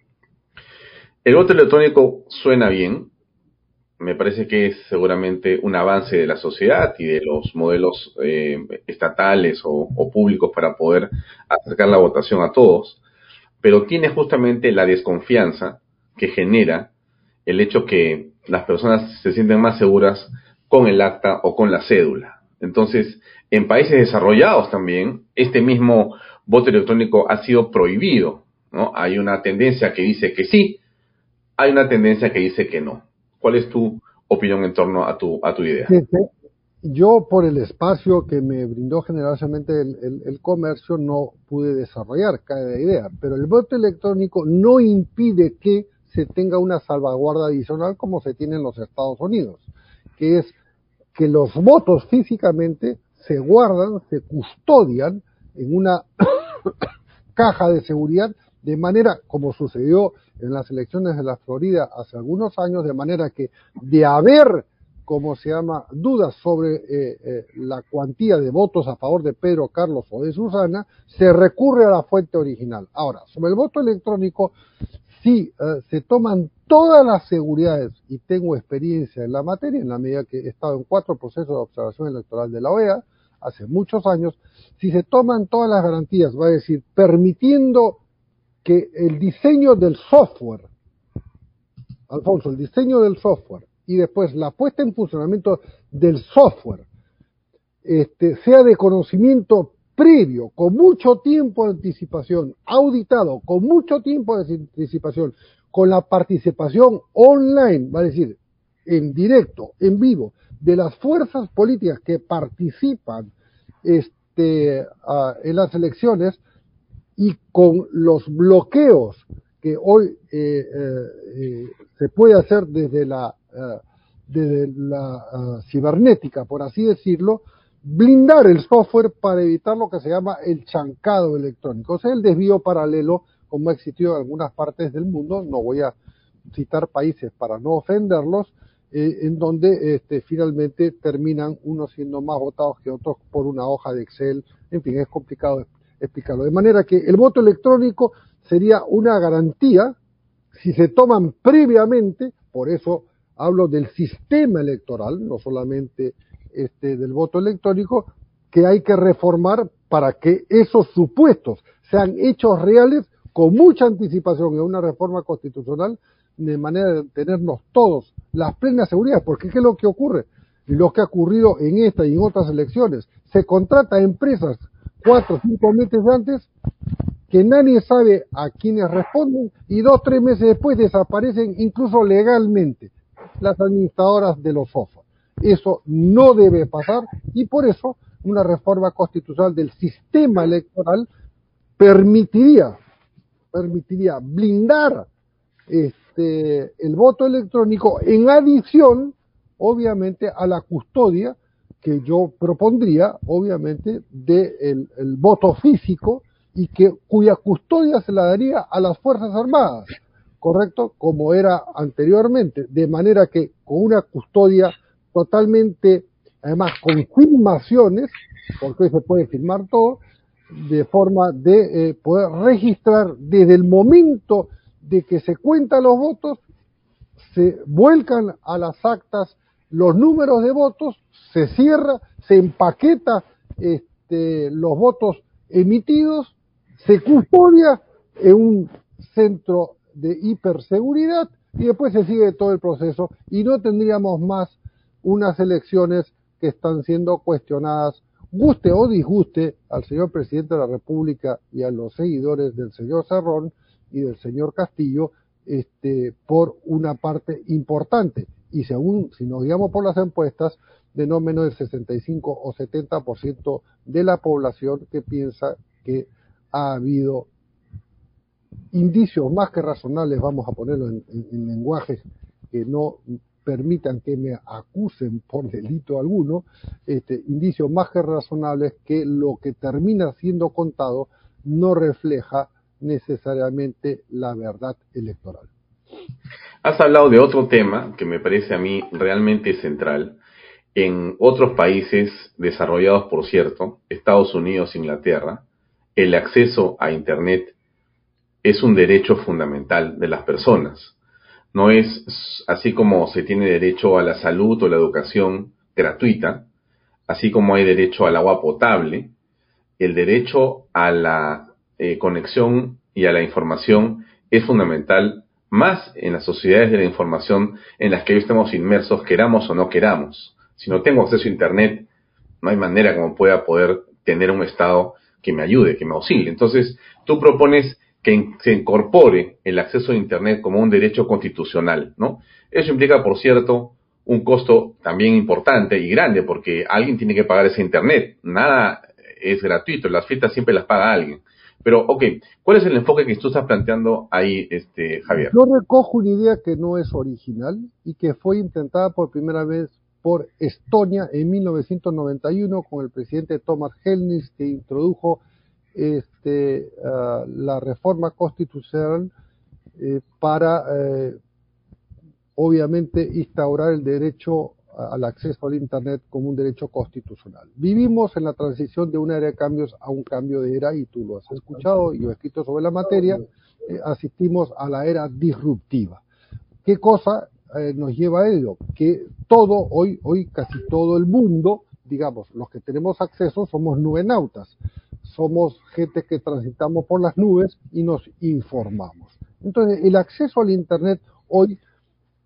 [SPEAKER 1] El voto electrónico suena bien, me parece que es seguramente un avance de la sociedad y de los modelos eh, estatales o, o, públicos para poder acercar la votación a todos, pero tiene justamente la desconfianza que genera el hecho que las personas se sienten más seguras con el acta o con la cédula. Entonces, en países desarrollados también, este mismo voto electrónico ha sido prohibido. ¿no? Hay una tendencia que dice que sí, hay una tendencia que dice que no. ¿Cuál es tu opinión en torno a tu, a tu idea?
[SPEAKER 2] Yo, por el espacio que me brindó generosamente el, comercio, no pude desarrollar cada idea, pero el voto electrónico no impide que se tenga una salvaguarda adicional como se tiene en los Estados Unidos, que es que los votos físicamente se guardan, se custodian en una caja de seguridad de manera como sucedió en las elecciones de la Florida hace algunos años, de manera que de haber, como se llama, dudas sobre eh, eh, la cuantía de votos a favor de Pedro, Carlos o de Susana, se recurre a la fuente original. Ahora, sobre el voto electrónico, sí eh, se toman todas las seguridades, y tengo experiencia en la materia, en la medida que he estado en cuatro procesos de observación electoral de la OEA, hace muchos años, si se toman todas las garantías, va a decir, permitiendo que el diseño del software, Alfonso, el diseño del software y después la puesta en funcionamiento del software este, sea de conocimiento previo, con mucho tiempo de anticipación, auditado, con mucho tiempo de anticipación, con la participación online, va a decir, en directo, en vivo, de las fuerzas políticas que participan este, en las elecciones, y con los bloqueos que hoy eh, eh, eh, se puede hacer desde la, desde la cibernética, por así decirlo, blindar el software para evitar lo que se llama el chancado electrónico, o sea, el desvío paralelo como ha existido en algunas partes del mundo, no voy a citar países para no ofenderlos, en donde este, finalmente terminan unos siendo más votados que otros por una hoja de Excel, en fin, es complicado explicarlo. De manera que el voto electrónico sería una garantía si se toman previamente, por eso hablo del sistema electoral, no solamente este, del voto electrónico, que hay que reformar para que esos supuestos sean hechos reales con mucha anticipación en una reforma constitucional, de manera de tenernos todos las plenas seguridad, porque ¿qué es lo que ocurre? Lo que ha ocurrido en esta y en otras elecciones, se contrata empresas cuatro o cinco meses antes que nadie sabe a quiénes responden y dos tres meses después desaparecen incluso legalmente las administradoras de los SOFA. Eso no debe pasar y por eso una reforma constitucional del sistema electoral permitiría permitiría blindar este, el voto electrónico en adición obviamente a la custodia que yo propondría, obviamente, del de el voto físico y que cuya custodia se la daría a las Fuerzas Armadas, ¿correcto? Como era anteriormente, de manera que con una custodia totalmente, además con filmaciones, porque hoy se puede filmar todo, de forma de eh, poder registrar desde el momento de que se cuentan los votos, se vuelcan a las actas los números de votos, se cierra, se empaqueta este, los votos emitidos, se custodia en un centro de hiperseguridad y después se sigue todo el proceso y no tendríamos más unas elecciones que están siendo cuestionadas, guste o disguste al señor presidente de la República y a los seguidores del señor Cerrón y del señor Castillo, este, por una parte importante. Y según, si nos guiamos por las encuestas, de no menos del 65 o 70% de la población que piensa que ha habido indicios más que razonables, vamos a ponerlo en, lenguajes que no permitan que me acusen por delito alguno, este, indicios más que razonables que lo que termina siendo contado no refleja necesariamente la verdad electoral.
[SPEAKER 1] Has hablado de otro tema que me parece a mí realmente central. En otros países desarrollados, por cierto, Estados Unidos, Inglaterra, el acceso a Internet es un derecho fundamental de las personas. No es así como se tiene derecho a la salud o la educación gratuita, así como hay derecho al agua potable, el derecho a la eh, conexión y a la información es fundamental más en las sociedades de la información en las que hoy estamos inmersos, queramos o no queramos. Si no tengo acceso a Internet, no hay manera como pueda poder tener un Estado que me ayude, que me auxilie. Entonces, tú propones que se incorpore el acceso a Internet como un derecho constitucional, ¿no? Eso implica, por cierto, un costo también importante y grande, porque alguien tiene que pagar ese Internet. Nada es gratuito, las fiestas siempre las paga alguien. Pero, ok, ¿cuál es el enfoque que tú estás planteando ahí, este, Javier?
[SPEAKER 2] Yo recojo una idea que no es original y que fue intentada por primera vez por Estonia en 1991 con el presidente Thomas Helnis que introdujo este, uh, la reforma constitucional eh, para eh, obviamente instaurar el derecho al acceso al Internet como un derecho constitucional. Vivimos en la transición de una era de cambios a un cambio de era, y tú lo has escuchado y yo he escrito sobre la materia, eh, asistimos a la era disruptiva. ¿Qué cosa nos lleva a ello? Que todo, hoy, hoy casi todo el mundo, digamos, los que tenemos acceso somos nubenautas, somos gente que transitamos por las nubes y nos informamos. Entonces, el acceso al Internet hoy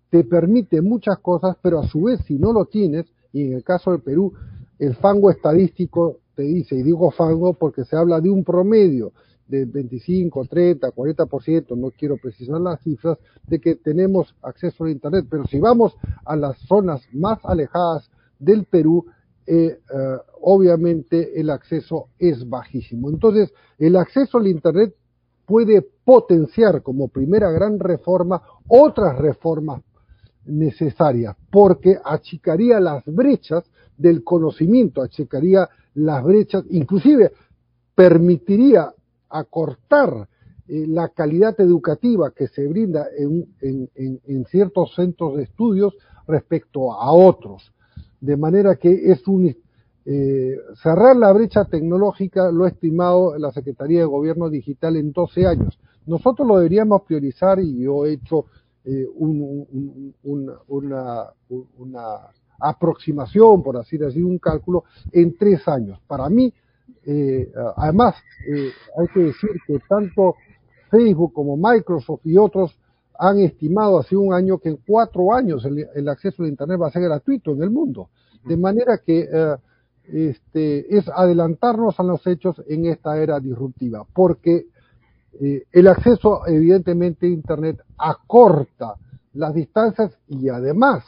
[SPEAKER 2] te permite muchas cosas, pero a su vez si no lo tienes, y en el caso del Perú, el fango estadístico te dice, y digo fango porque se habla de un promedio de 25, 30, 40%, no quiero precisar las cifras, de que tenemos acceso a Internet, pero si vamos a las zonas más alejadas del Perú, eh, eh, obviamente el acceso es bajísimo. Entonces, el acceso al Internet puede potenciar como primera gran reforma otras reformas necesaria, porque achicaría las brechas del conocimiento, achicaría las brechas, inclusive permitiría acortar eh, la calidad educativa que se brinda en, en, en, ciertos centros de estudios respecto a otros. De manera que es un eh, cerrar la brecha tecnológica, lo ha estimado la Secretaría de Gobierno Digital en 12 años. Nosotros lo deberíamos priorizar y yo he hecho eh, un, un, una, una, aproximación, por así decir, un cálculo en tres años. Para mí, eh, además, eh, hay que decir que tanto Facebook como Microsoft y otros han estimado hace un año que en cuatro años el, el acceso a Internet va a ser gratuito en el mundo. De manera que eh, este, es adelantarnos a los hechos en esta era disruptiva, porque eh, el acceso, evidentemente, a Internet acorta las distancias y además,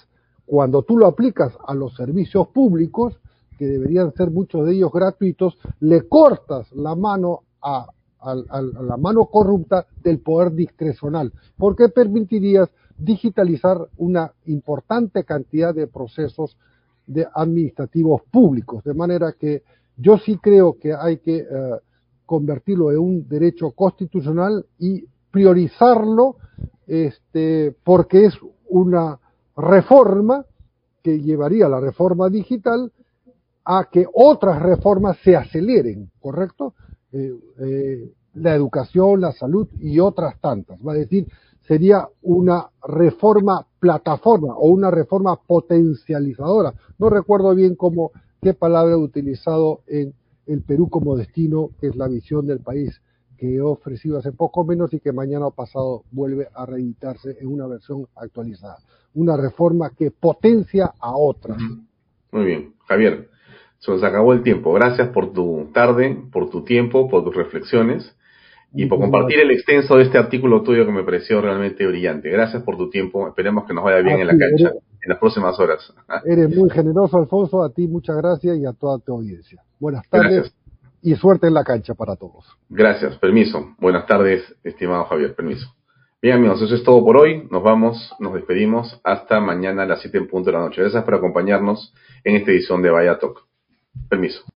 [SPEAKER 2] cuando tú lo aplicas a los servicios públicos, que deberían ser muchos de ellos gratuitos, le cortas la mano a, a, la mano corrupta del poder discrecional, porque permitirías digitalizar una importante cantidad de procesos de administrativos públicos, de manera que yo sí creo que hay que eh, convertirlo en un derecho constitucional y priorizarlo este, porque es una reforma que llevaría la reforma digital a que otras reformas se aceleren, ¿correcto? Eh, eh, la educación, la salud y otras tantas. Va a decir, sería una reforma plataforma o una reforma potencializadora. No recuerdo bien cómo, qué palabra he utilizado en el Perú como destino, que es la visión del país que he ofrecido hace poco menos y que mañana pasado vuelve a reeditarse en una versión actualizada. Una reforma que potencia a otra.
[SPEAKER 1] Muy bien, Javier, se nos acabó el tiempo. Gracias por tu tarde, por tu tiempo, por tus reflexiones y por compartir el extenso de este artículo tuyo que me pareció realmente brillante. Gracias por tu tiempo. Esperemos que nos vaya bien en la cancha en las próximas horas.
[SPEAKER 2] Eres muy generoso, Alfonso. A ti muchas gracias y a toda tu audiencia. Buenas tardes y suerte en la cancha para todos.
[SPEAKER 1] Gracias. Permiso. Buenas tardes, estimado Javier. Permiso. Bien, amigos, eso es todo por hoy. Nos vamos, nos despedimos. Hasta mañana a las 7 en punto de la noche. Gracias por acompañarnos en esta edición de Vaya Talk. Permiso.